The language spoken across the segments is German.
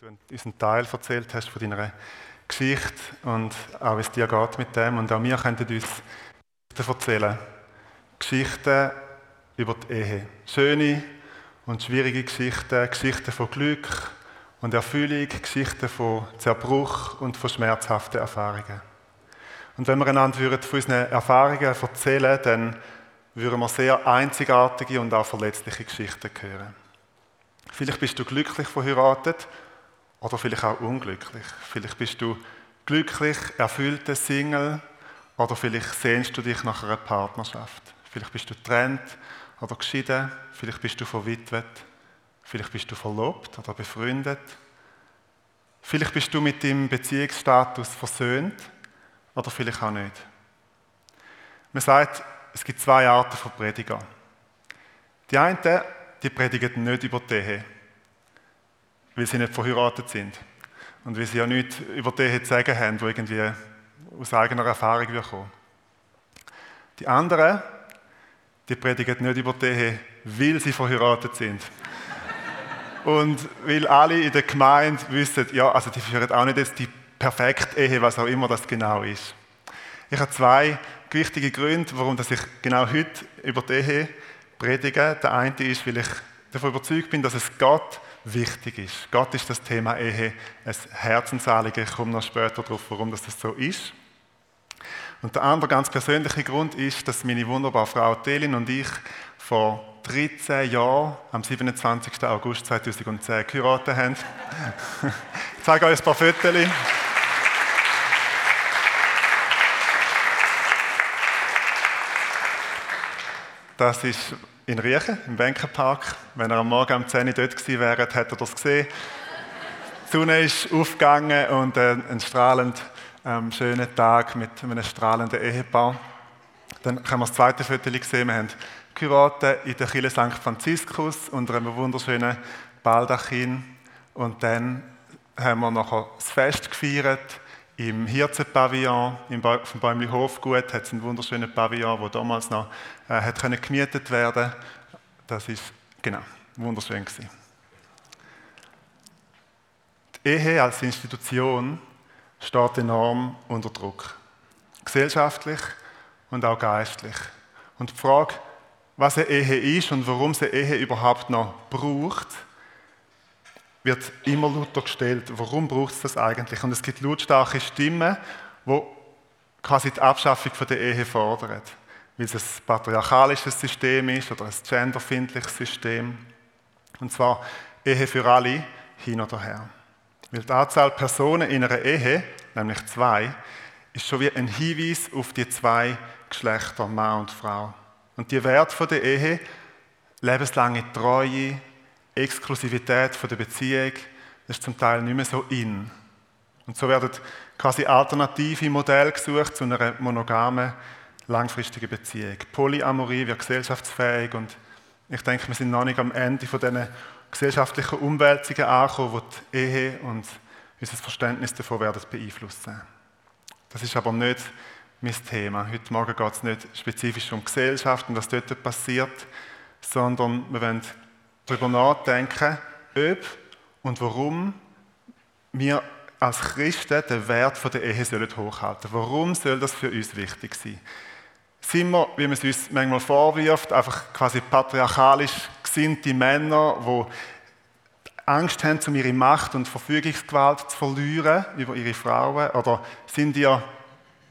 du uns einen Teil erzählt hast von deiner Geschichte und auch wie es dir geht mit dem. Und auch wir könnten uns Geschichten erzählen. Geschichten über die Ehe. Schöne und schwierige Geschichten, Geschichten von Glück und Erfüllung, Geschichten von Zerbruch und von schmerzhaften Erfahrungen. Und wenn wir einander von unseren Erfahrungen erzählen, dann würden wir sehr einzigartige und auch verletzliche Geschichten hören. Vielleicht bist du glücklich verheiratet oder vielleicht auch unglücklich. Vielleicht bist du glücklich, erfüllter Single oder vielleicht sehnst du dich nach einer Partnerschaft. Vielleicht bist du getrennt oder geschieden. Vielleicht bist du verwitwet. Vielleicht bist du verlobt oder befreundet. Vielleicht bist du mit deinem Beziehungsstatus versöhnt oder vielleicht auch nicht. Man sagt, es gibt zwei Arten von Prediger. Die einen, die predigen nicht über die Ehe, weil sie nicht verheiratet sind. Und weil sie ja nichts über Ehe zu sagen haben, die irgendwie aus eigener Erfahrung kommen. Die anderen, die predigen nicht über die weil sie verheiratet sind. Und weil alle in der Gemeinde wissen, ja, also die führen auch nicht jetzt die perfekte Ehe, was auch immer das genau ist. Ich habe zwei wichtige Gründe, warum ich genau heute über die Ehe predige. Der eine ist, weil ich davon überzeugt bin, dass es Gott wichtig ist. Gott ist das Thema Ehe ein Herzensanliegen. Ich komme noch später darauf, warum das so ist. Und der andere ganz persönliche Grund ist, dass meine wunderbare Frau Telin und ich vor 13 Jahren, am 27. August 2010, geheiratet haben. ich zeige euch ein paar Fotos. Das ist in Riechen, im Bänkenpark. Wenn er am Morgen um 10 Uhr dort gewesen wäre, hätte er das gesehen. Die Sonne ist aufgegangen und äh, ein strahlend ähm, schöner Tag mit einem strahlenden Ehepaar. Dann haben wir das zweite Foto gesehen. Wir haben geheiratet in der Kirche St. Franziskus unter einem wunderschönen Baldachin. Und dann haben wir noch das Fest gefeiert im Hirzenpavillon, im ba vom Bäumli Hofgut, hat es einen wunderschönen Pavillon, der damals noch äh, hat können gemietet werden Das ist, genau, wunderschön gewesen. Die Ehe als Institution steht enorm unter Druck. Gesellschaftlich und auch geistlich. Und die Frage, was eine Ehe ist und warum sie eine Ehe überhaupt noch braucht, wird immer lauter gestellt. Warum braucht es das eigentlich? Und es gibt lautstarke Stimmen, die quasi die Abschaffung der Ehe fordern. Weil es ein patriarchalisches System ist oder ein genderfindliches System. Und zwar Ehe für alle, hin oder her. Weil die Anzahl Personen in einer Ehe, nämlich zwei, ist schon wie ein Hinweis auf die zwei Geschlechter, Mann und Frau. Und die Wert der Ehe, lebenslange Treue, Exklusivität der Beziehung, ist zum Teil nicht mehr so in. Und so werden quasi alternative Modelle gesucht zu einer monogamen, langfristigen Beziehung. Polyamorie wird gesellschaftsfähig und ich denke, wir sind noch nicht am Ende von diesen gesellschaftlichen Umwälzungen angekommen, die die Ehe und unser Verständnis davon werden beeinflussen. Das ist aber nicht mein Thema. Heute Morgen geht es nicht spezifisch um Gesellschaft und was dort passiert, sondern wir wollen darüber nachdenken, ob und warum wir als Christen den Wert der Ehe sollen hochhalten. Warum soll das für uns wichtig sein? Sind wir, wie man es uns manchmal vorwirft, einfach quasi patriarchalisch gesinnte Männer, die Angst haben, um ihre Macht und Verfügungsgewalt zu verlieren über ihre Frauen? Oder sind ihr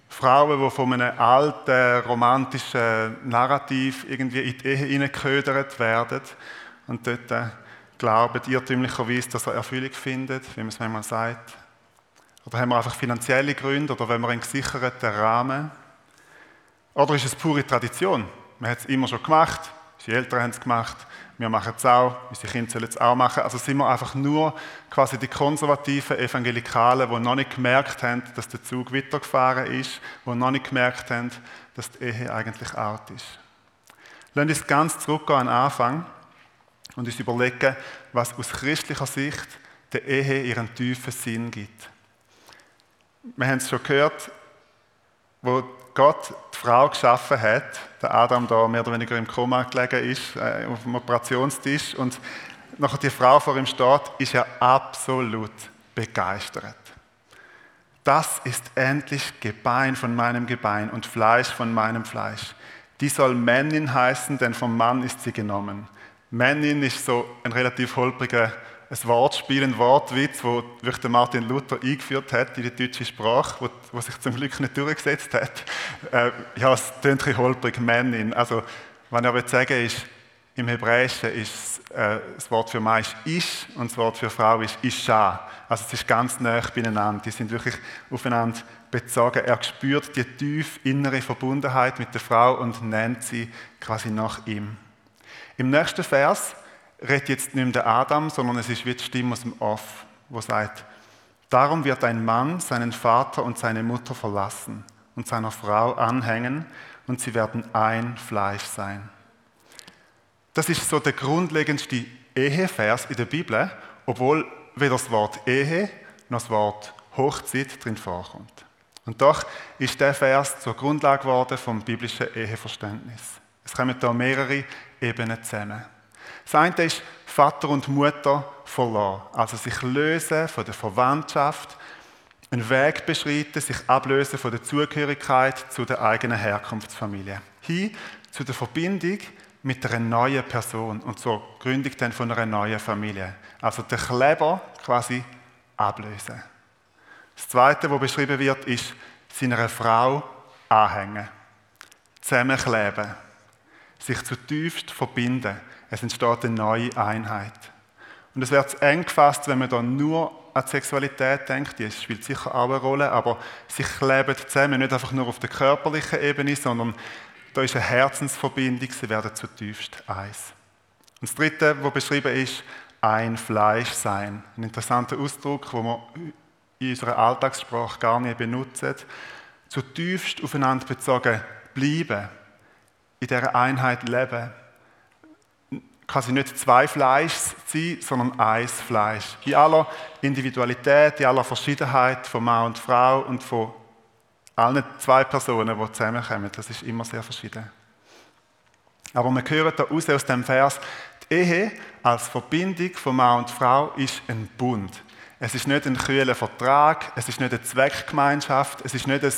Frauen, die von einem alten, romantischen Narrativ irgendwie in die Ehe hineingeködert werden und dort äh, glauben irrtümlicherweise, dass er Erfüllung findet, wie man es manchmal sagt. Oder haben wir einfach finanzielle Gründe oder wenn wir einen gesicherten Rahmen? Oder ist es pure Tradition? Man hat es immer schon gemacht, unsere Eltern haben es gemacht, wir machen es auch, unsere Kinder sollen es auch machen. Also sind wir einfach nur quasi die konservativen Evangelikalen, die noch nicht gemerkt haben, dass der Zug weitergefahren ist, die noch nicht gemerkt haben, dass die Ehe eigentlich alt ist. Lassen uns ganz zurückgehen an den Anfang und uns überlegen, was aus christlicher Sicht der Ehe ihren tiefen Sinn gibt. Wir haben es schon gehört, wo Gott die Frau geschaffen hat, der Adam da mehr oder weniger im Koma gelegen ist, äh, auf dem Operationstisch und nachher die Frau vor ihm steht, ist er absolut begeistert. Das ist endlich Gebein von meinem Gebein und Fleisch von meinem Fleisch. Die soll Männin heißen, denn vom Mann ist sie genommen. Männin ist so ein relativ holpriger ein Wortspiel, ein Wortwitz, wo wirklich Martin Luther eingeführt hat in die deutsche Sprache, wo, wo sich zum Glück nicht durchgesetzt hat. Äh, ja, es klingt ein holprig, Männin. Also, was ich aber sagen ist, im Hebräischen ist äh, das Wort für Mann ist ish und das Wort für Frau ist isha. Also es ist ganz nah beieinander. Die sind wirklich aufeinander bezogen. Er spürt die tief innere Verbundenheit mit der Frau und nennt sie quasi nach ihm. Im nächsten Vers redet jetzt nicht mehr der Adam, sondern es ist wie die Stimme aus dem Off, wo sagt, darum wird ein Mann seinen Vater und seine Mutter verlassen und seiner Frau anhängen und sie werden ein Fleisch sein. Das ist so der grundlegendste Ehevers in der Bibel, obwohl weder das Wort Ehe noch das Wort Hochzeit drin vorkommt. Und doch ist der Vers zur Grundlage geworden vom biblischen Eheverständnis. Es kommen da mehrere Ebenen zusammen. Das eine ist Vater und Mutter verlassen, also sich lösen von der Verwandtschaft, einen Weg beschreiten, sich ablösen von der Zugehörigkeit zu der eigenen Herkunftsfamilie. Hin zu der Verbindung mit einer neuen Person und zur Gründung dann von einer neuen Familie. Also der Kleber quasi ablösen. Das Zweite, was beschrieben wird, ist seiner Frau anhängen, zusammenkleben, sich zutiefst verbinden. Es entsteht eine neue Einheit. Und es wird eng gefasst, wenn man dann nur an die Sexualität denkt, die spielt sicher auch eine Rolle, aber sie kleben zusammen, nicht einfach nur auf der körperlichen Ebene, sondern da ist eine Herzensverbindung, sie werden zutiefst eins. Und das Dritte, was beschrieben ist, ein Fleisch sein. Ein interessanter Ausdruck, den wir in unserer Alltagssprache gar nicht benutzen. Zutiefst aufeinander bezogen bleiben, in dieser Einheit leben quasi nicht zwei Fleisch sein, sondern eins Fleisch. In aller Individualität, in aller Verschiedenheit von Mann und Frau und von allen zwei Personen, die zusammenkommen. Das ist immer sehr verschieden. Aber wir hören da aus aus dem Vers, die Ehe als Verbindung von Mann und Frau ist ein Bund. Es ist nicht ein kühler Vertrag, es ist nicht eine Zweckgemeinschaft, es ist nicht ein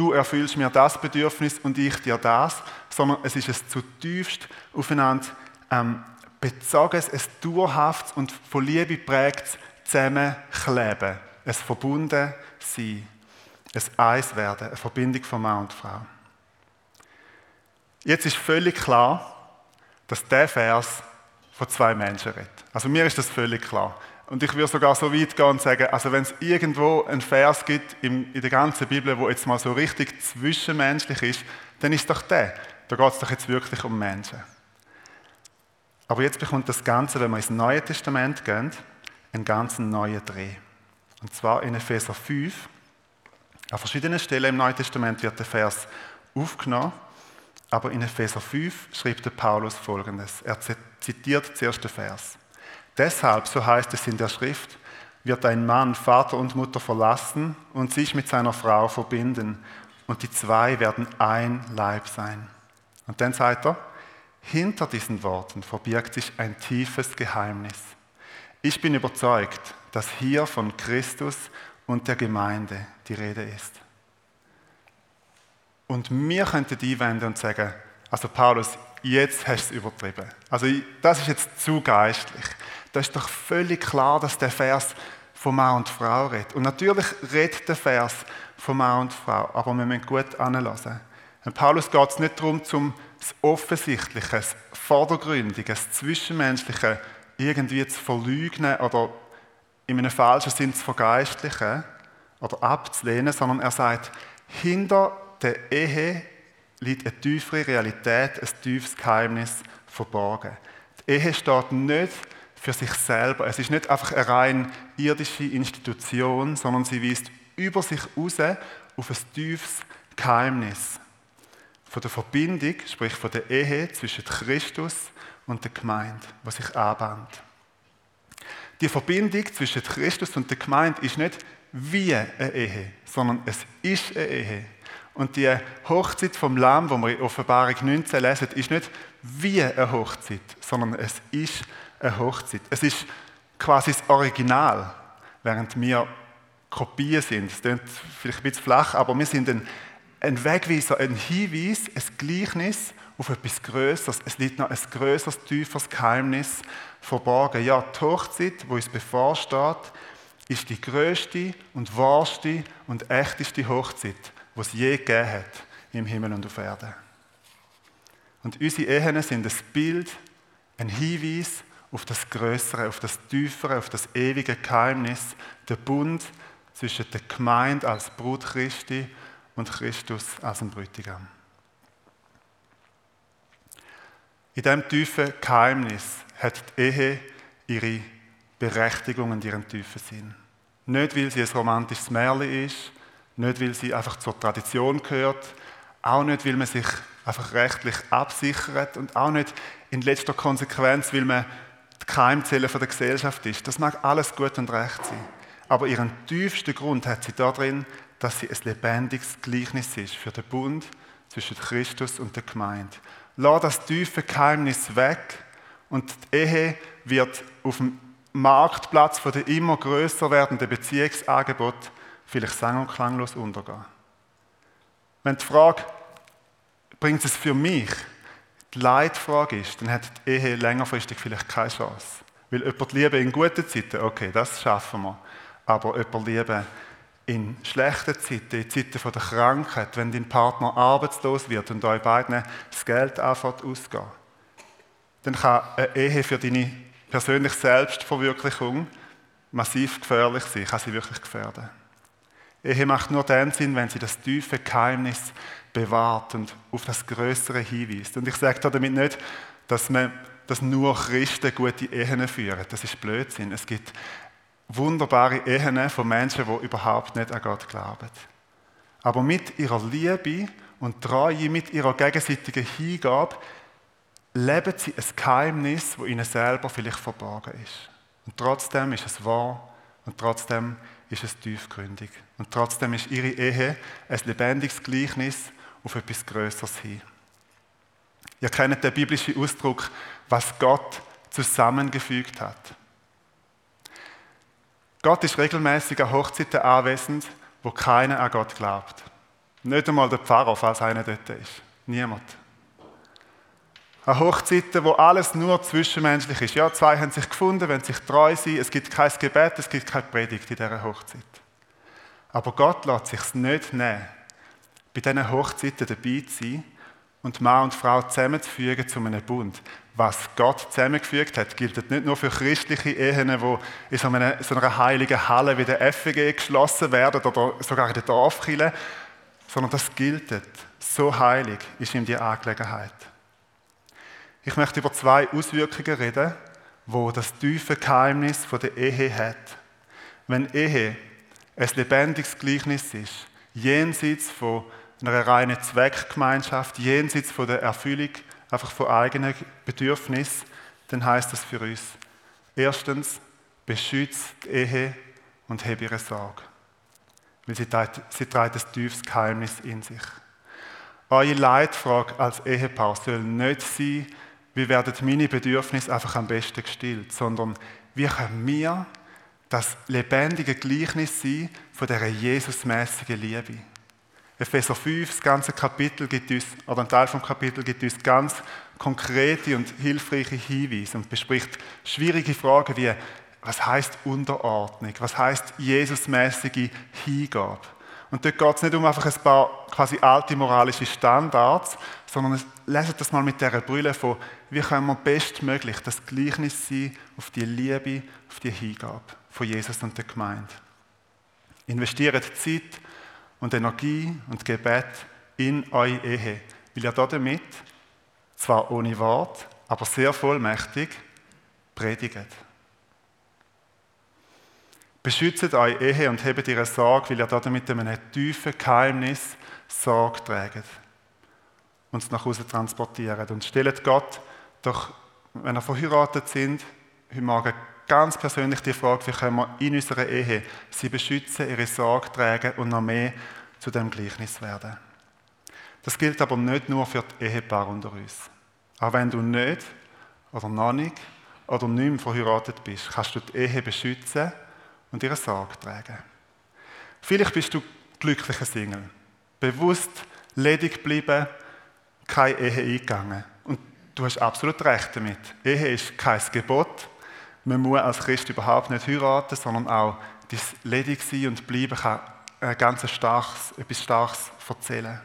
du erfüllst mir das Bedürfnis und ich dir das, sondern es ist ein zutiefst aufeinander ähm, bezogenes, ein dauerhaftes und von Liebe prägtes Zusammenkleben, ein verbunden sein, ein Eins werden, eine Verbindung von Mann und Frau. Jetzt ist völlig klar, dass der Vers von zwei Menschen redet. Also mir ist das völlig klar. Und ich würde sogar so weit gehen und sagen, also wenn es irgendwo einen Vers gibt in der ganzen Bibel, wo jetzt mal so richtig zwischenmenschlich ist, dann ist doch der. Da geht es doch jetzt wirklich um Menschen. Aber jetzt bekommt das Ganze, wenn wir ins Neue Testament gehen, einen ganz neuen Dreh. Und zwar in Epheser 5. An verschiedenen Stellen im Neuen Testament wird der Vers aufgenommen, aber in Epheser 5 schreibt der Paulus folgendes. Er zitiert zuerst den Vers. Deshalb, so heißt es in der Schrift, wird ein Mann Vater und Mutter verlassen und sich mit seiner Frau verbinden, und die zwei werden ein Leib sein. Und dann sagt er, hinter diesen Worten verbirgt sich ein tiefes Geheimnis. Ich bin überzeugt, dass hier von Christus und der Gemeinde die Rede ist. Und wir könnten einwenden und sagen, also Paulus, jetzt hast du es übertrieben. Also das ist jetzt zu geistlich. Da ist doch völlig klar, dass der Vers von Mann und Frau redet. Und natürlich redet der Vers von Mann und Frau, aber wir müssen gut anlassen. Paulus geht es nicht darum, zum das Offensichtliche, das Vordergründige, das Zwischenmenschliche irgendwie zu verleugnen oder in einem falschen Sinn zu vergeistlichen oder abzulehnen, sondern er sagt, hinter der Ehe liegt eine tiefere Realität, ein tiefes Geheimnis verborgen. Die Ehe steht nicht für sich selber. Es ist nicht einfach eine rein irdische Institution, sondern sie weist über sich raus auf ein tiefes Geheimnis von der Verbindung, sprich von der Ehe zwischen Christus und der Gemeinde, was sich anbahnt. Die Verbindung zwischen Christus und der Gemeinde ist nicht wie eine Ehe, sondern es ist eine Ehe. Und die Hochzeit vom Lamm, wo wir in Offenbarung 19 lesen, ist nicht wie eine Hochzeit, sondern es ist eine Hochzeit. Es ist quasi das Original, während wir Kopien sind. Das klingt vielleicht ein bisschen flach, aber wir sind ein, ein Wegweiser, ein Hinweis, ein Gleichnis auf etwas Größeres. Es liegt noch ein größeres, tieferes Geheimnis verborgen. Ja, die Hochzeit, wo uns bevorsteht, ist die größte und wahrste und echteste Hochzeit, die es je gegeben hat im Himmel und auf Erden. Und unsere Ehen sind ein Bild, ein Hinweis auf das Größere, auf das Tiefere, auf das ewige Geheimnis, der Bund zwischen der Gemeinde als Brut Christi und Christus als ein Bräutigam. In diesem tiefen Geheimnis hat die Ehe ihre Berechtigung und ihren tiefen Sinn. Nicht, weil sie ein romantisches Märchen ist, nicht, weil sie einfach zur Tradition gehört, auch nicht, weil man sich einfach rechtlich absichert und auch nicht in letzter Konsequenz, weil man Keimzelle der Gesellschaft ist. Das mag alles gut und recht sein. Aber ihren tiefsten Grund hat sie darin, dass sie ein lebendiges Gleichnis ist für den Bund zwischen Christus und der Gemeinde. Lass das tiefe Geheimnis weg und die Ehe wird auf dem Marktplatz von der immer größer werdenden Beziehungsangebot vielleicht sang- und klanglos untergehen. Wenn die Frage, bringt es für mich, die Leitfrage ist, dann hat die Ehe längerfristig vielleicht keine Chance. Weil jemand Liebe in guten Zeiten, okay, das schaffen wir. Aber jemand Liebe in schlechten Zeiten, in Zeiten der Krankheit, wenn dein Partner arbeitslos wird und euch beiden das Geld anfängt ausgehen, dann kann eine Ehe für deine persönliche Selbstverwirklichung massiv gefährlich sein, kann sie wirklich gefährden. Ehe macht nur dann Sinn, wenn sie das tiefe Geheimnis bewahrt und auf das Größere hinweist. Und ich sage damit nicht, dass, man, dass nur Christen gute Ehen führen. Das ist Blödsinn. Es gibt wunderbare Ehen von Menschen, die überhaupt nicht an Gott glauben. Aber mit ihrer Liebe und Treue, mit ihrer gegenseitigen Hingabe, leben sie ein Geheimnis, das ihnen selber vielleicht verborgen ist. Und trotzdem ist es wahr und trotzdem ist es tiefgründig. Und trotzdem ist ihre Ehe ein lebendiges Gleichnis auf etwas Größeres hin. Ihr kennt den biblischen Ausdruck, was Gott zusammengefügt hat. Gott ist regelmäßig an Hochzeiten anwesend, wo keiner an Gott glaubt. Nicht einmal der Pfarrer, falls einer dort ist. Niemand. An Hochzeiten, wo alles nur zwischenmenschlich ist. Ja, zwei haben sich gefunden, wenn sich treu sind. Es gibt kein Gebet, es gibt keine Predigt in dieser Hochzeit. Aber Gott lässt sich nicht nehmen, bei diesen Hochzeiten dabei zu sein und Mann und Frau zusammenzufügen zu einem Bund. Was Gott zusammengefügt hat, gilt nicht nur für christliche Ehen, die in so einer, so einer heiligen Halle wie der FEG geschlossen werden oder sogar in der Dorfkirche, sondern das gilt. So heilig ist ihm die Angelegenheit. Ich möchte über zwei Auswirkungen reden, wo das tiefe Geheimnis der Ehe hat. Wenn Ehe ein lebendiges Gleichnis ist, jenseits von einer reinen Zweckgemeinschaft, jenseits von der Erfüllung einfach von eigenen Bedürfnissen, dann heißt das für uns erstens, beschützt die Ehe und heb ihre Sorge. Weil sie trägt, sie trägt ein tiefes Geheimnis in sich. Eure Leitfrage als Ehepaar soll nicht sein, wie werden meine Bedürfnisse einfach am besten gestillt, sondern wie können wir das lebendige Gleichnis sein von dieser Jesusmäßigen Liebe. Epheser 5, das ganze Kapitel gibt uns, oder ein Teil vom Kapitel gibt uns ganz konkrete und hilfreiche Hinweise und bespricht schwierige Fragen wie, was heißt Unterordnung? Was heißt Jesusmäßige Hingabe? Und dort geht es nicht um einfach ein paar quasi alte moralische Standards, sondern leset das mal mit dieser Brille von, wie können wir bestmöglich das Gleichnis sein auf die Liebe, auf die Hingabe von Jesus und der Gemeinde. Investiert Zeit und Energie und Gebet in eure Ehe, weil ihr damit, zwar ohne Wort, aber sehr vollmächtig, predigt. Beschützt eure Ehe und hebt ihre Sorge, weil ihr damit einem tiefen Geheimnis Sorge trägt und es nach Hause transportiert. Und stellt Gott doch, wenn ihr verheiratet sind, heute Morgen ganz persönlich die Frage, wie können wir in unserer Ehe sie beschützen, ihre Sorge tragen und noch mehr zu dem Gleichnis werden. Das gilt aber nicht nur für die Ehepaare unter uns. Auch wenn du nicht oder noch nicht oder nicht mehr verheiratet bist, kannst du die Ehe beschützen und ihre Sorge tragen. Vielleicht bist du glücklicher Single, bewusst ledig geblieben, keine Ehe eingegangen. Und du hast absolut recht damit. Ehe ist kein Gebot. Man muss als Christ überhaupt nicht heiraten, sondern auch das ledig sein und bleiben kann ganz starkes, etwas Starkes erzählen.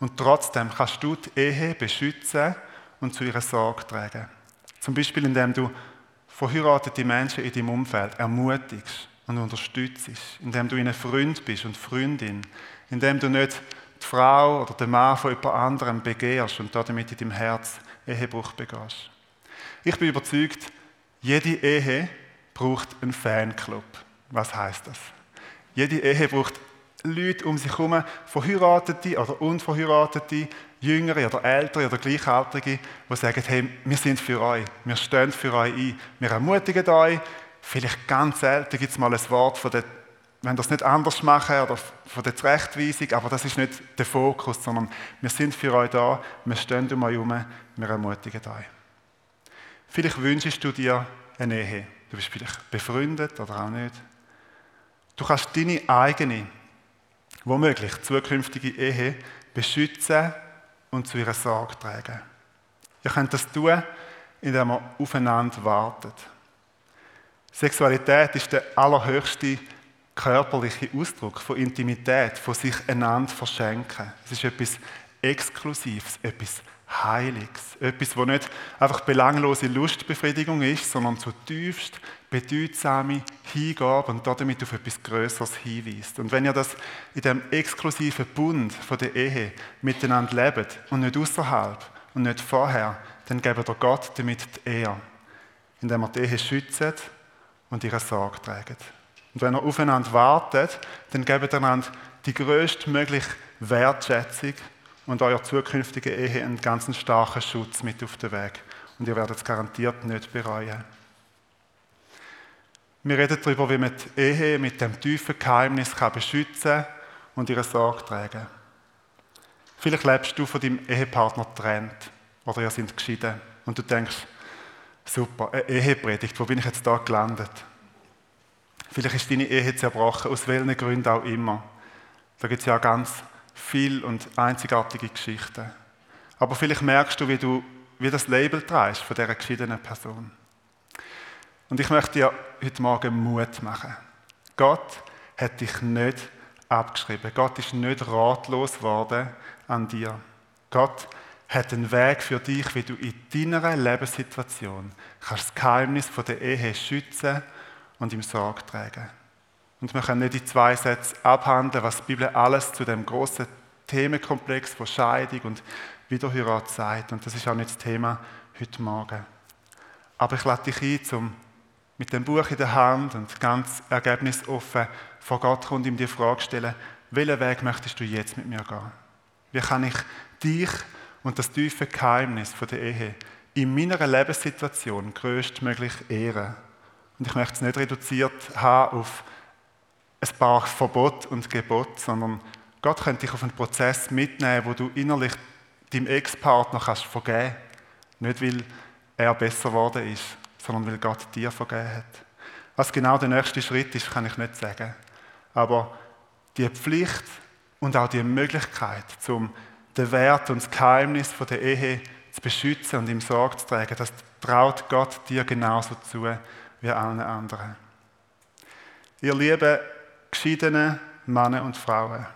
Und trotzdem kannst du die Ehe beschützen und zu ihrer Sorge tragen. Zum Beispiel, indem du verheiratete Menschen in deinem Umfeld ermutigst und unterstützt, indem du ihnen Freund bist und Freundin, indem du nicht die Frau oder den Mann von jemand anderem begehrst und damit in deinem Herz Ehebruch begehst. Ich bin überzeugt, jede Ehe braucht einen Fanclub. Was heißt das? Jede Ehe braucht Leute um sich herum, Verheiratete oder Unverheiratete, Jüngere oder Ältere oder Gleichaltrige, die sagen, hey, wir sind für euch, wir stehen für euch ein, wir ermutigen euch. Vielleicht ganz selten gibt es mal ein Wort von der, wenn das nicht anders machen oder von der Zurechtweisung, aber das ist nicht der Fokus, sondern wir sind für euch da, wir stehen um euch herum, wir ermutigen euch. Vielleicht wünschst du dir eine Ehe. Du bist vielleicht befreundet oder auch nicht. Du kannst deine eigene, womöglich zukünftige Ehe beschützen und zu ihrer Sorge tragen. Ihr könnt das tun, indem ihr aufeinander wartet. Sexualität ist der allerhöchste körperliche Ausdruck von Intimität, von sich einander verschenken. Es ist etwas Exklusives, etwas Heiliges. Etwas, wo nicht einfach belanglose Lustbefriedigung ist, sondern zutiefst bedeutsame Hingabe und damit auf etwas Größeres hinweist. Und wenn ihr das in dem exklusiven Bund von der Ehe miteinander lebt und nicht außerhalb und nicht vorher, dann gebt ihr Gott damit die Ehre, indem ihr die Ehe schützt und ihre Sorge trägt. Und wenn ihr aufeinander wartet, dann gebt ihr einander die größtmögliche Wertschätzung und eurer zukünftigen Ehe einen ganz starken Schutz mit auf den Weg. Und ihr werdet es garantiert nicht bereuen. Wir reden darüber, wie man die Ehe mit dem tiefen Geheimnis kann beschützen und ihre Sorge tragen. Vielleicht lebst du von deinem Ehepartner getrennt oder ihr seid geschieden und du denkst, super, eine Ehepredigt, wo bin ich jetzt da gelandet? Vielleicht ist deine Ehe zerbrochen, aus welchen Gründen auch immer. Da gibt es ja ganz viel und einzigartige Geschichten. Aber vielleicht merkst du, wie du wie das Label trägst von dieser geschiedenen Person. Und ich möchte dir heute Morgen Mut machen. Gott hat dich nicht abgeschrieben. Gott ist nicht ratlos geworden an dir. Gott hat einen Weg für dich, wie du in deiner Lebenssituation kannst das Geheimnis von der Ehe schützen und ihm Sorge tragen. Und wir können nicht in zwei Sätzen abhandeln, was die Bibel alles zu dem großen Themenkomplex von Scheidung und Wiederheirat sagt. Und das ist auch nicht das Thema heute Morgen. Aber ich lade dich ein, zum mit dem Buch in der Hand und ganz ergebnisoffen vor Gott und ihm die Frage stellen, welchen Weg möchtest du jetzt mit mir gehen? Wie kann ich dich und das tiefe Geheimnis der Ehe in meiner Lebenssituation größtmöglich ehren? Und ich möchte es nicht reduziert haben auf ein paar Verbot und Gebot, sondern Gott könnte dich auf einen Prozess mitnehmen, wo du innerlich deinem Ex-Partner kannst vergeben. Nicht, weil er besser geworden ist, sondern weil Gott dir vergeben hat. Was genau der nächste Schritt ist, kann ich nicht sagen. Aber die Pflicht und auch die Möglichkeit, um den Wert und das Geheimnis der Ehe zu beschützen und ihm Sorge zu tragen, das traut Gott dir genauso zu wie allen anderen. Ihr lieben geschiedene Männer und Frauen,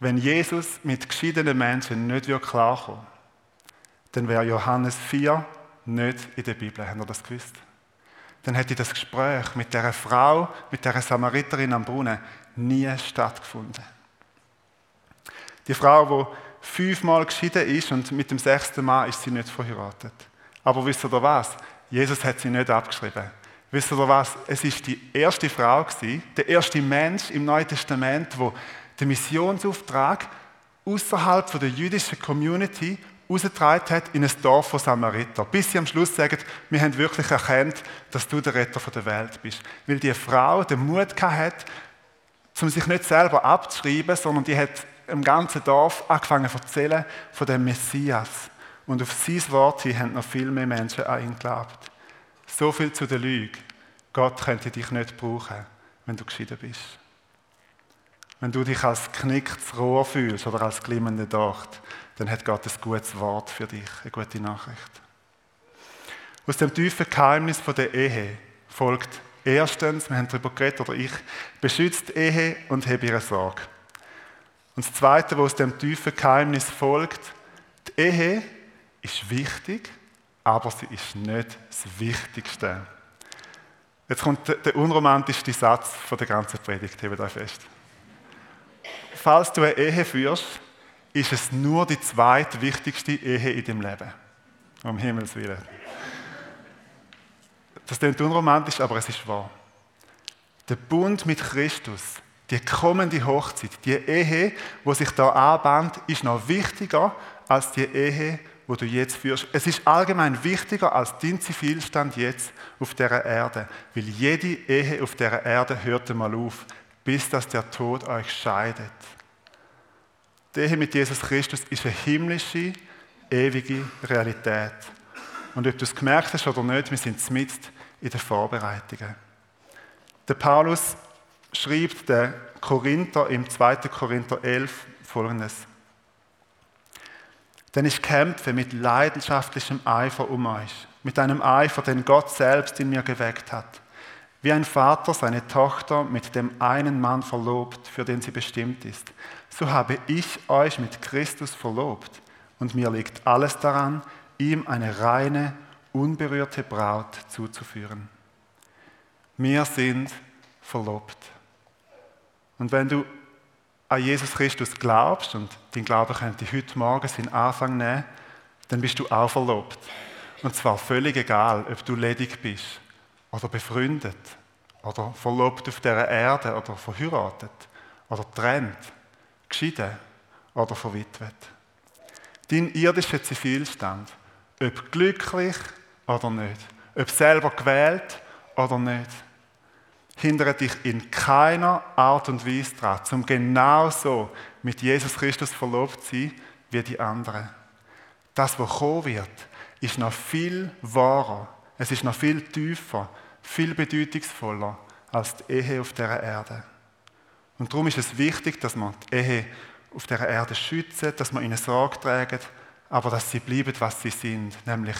wenn Jesus mit geschiedenen Menschen nicht klarkommen würde, dann wäre Johannes 4 nicht in der Bibel. Haben ihr das gewusst? Dann hätte das Gespräch mit der Frau, mit der Samariterin am Brunnen nie stattgefunden. Die Frau, die fünfmal geschieden ist und mit dem sechsten Mal ist sie nicht verheiratet. Aber wisst ihr was? Jesus hat sie nicht abgeschrieben. Wisst ihr was? Es ist die erste Frau gewesen, der erste Mensch im Neuen Testament, wo den Missionsauftrag außerhalb der jüdischen Community rausgetragen hat in ein Dorf von Samariter. Bis sie am Schluss sagen, wir haben wirklich erkannt, dass du der Retter der Welt bist. Weil die Frau den Mut hat, um sich nicht selber abzuschreiben, sondern die hat im ganzen Dorf angefangen zu erzählen von dem Messias Und auf sein Wort haben noch viel mehr Menschen an ihn geglaubt. So viel zu der Lüge. Gott könnte dich nicht brauchen, wenn du geschieden bist. Wenn du dich als knicktes Rohr fühlst oder als glimmende Docht, dann hat Gott ein gutes Wort für dich, eine gute Nachricht. Aus dem tiefen Geheimnis der Ehe folgt erstens, wir haben darüber geredet, oder ich, beschützt Ehe und habe ihre Sorge. Und das Zweite, was aus dem tiefen Geheimnis folgt, die Ehe ist wichtig, aber sie ist nicht das Wichtigste. Jetzt kommt der unromantischste Satz von der ganzen Predigt, hebt euch fest. Falls du eine Ehe führst, ist es nur die zweitwichtigste Ehe in deinem Leben. Um Himmels Willen. Das klingt unromantisch, aber es ist wahr. Der Bund mit Christus, die kommende Hochzeit, die Ehe, wo sich da anbahnt, ist noch wichtiger als die Ehe, wo du jetzt führst. Es ist allgemein wichtiger als dein Zivilstand jetzt auf der Erde, weil jede Ehe auf der Erde hört einmal auf, bis dass der Tod euch scheidet. Die Ehe mit Jesus Christus ist eine himmlische, ewige Realität. Und ob du es gemerkt hast oder nicht, wir sind mitten in den Vorbereitungen. Der Paulus schreibt der Korinther im 2. Korinther 11 folgendes. Denn ich kämpfe mit leidenschaftlichem Eifer um euch, mit einem Eifer, den Gott selbst in mir geweckt hat. Wie ein Vater seine Tochter mit dem einen Mann verlobt, für den sie bestimmt ist, so habe ich euch mit Christus verlobt. Und mir liegt alles daran, ihm eine reine, unberührte Braut zuzuführen. Wir sind verlobt. Und wenn du an Jesus Christus glaubst, und dein Glaube könnte heute Morgen seinen Anfang nehmen, dann bist du auch verlobt. Und zwar völlig egal, ob du ledig bist oder befreundet oder verlobt auf dieser Erde oder verheiratet oder trennt, geschieden oder verwitwet. Dein irdischer Zivilstand, ob glücklich oder nicht, ob selber gewählt oder nicht, hindert dich in keiner Art und Weise daran, um genauso mit Jesus Christus verlobt zu sein wie die anderen. Das, was kommen wird, ist noch viel wahrer, es ist noch viel tiefer, viel bedeutungsvoller als die Ehe auf der Erde. Und darum ist es wichtig, dass man die Ehe auf der Erde schützen, dass man ihnen Sorge trägt, aber dass sie bleiben, was sie sind, nämlich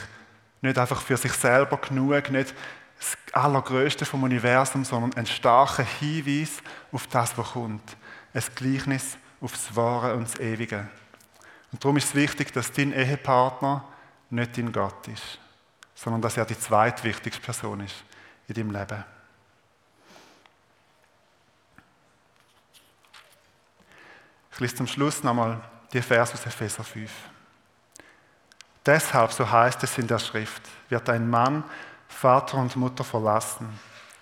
nicht einfach für sich selber genug, nicht das Allergrößte vom Universum, sondern ein starker Hinweis auf das, was kommt. Ein Gleichnis auf das Wahre und das Ewige. Und darum ist es wichtig, dass dein Ehepartner nicht dein Gott ist, sondern dass er die zweitwichtigste Person ist in deinem Leben. Ich lese zum Schluss nochmal die Verse aus Epheser 5. Deshalb, so heißt es in der Schrift, wird ein Mann Vater und Mutter verlassen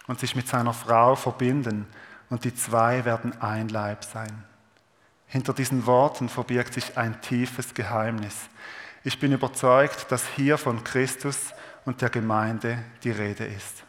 und sich mit seiner Frau verbinden und die zwei werden ein Leib sein. Hinter diesen Worten verbirgt sich ein tiefes Geheimnis. Ich bin überzeugt, dass hier von Christus und der Gemeinde die Rede ist.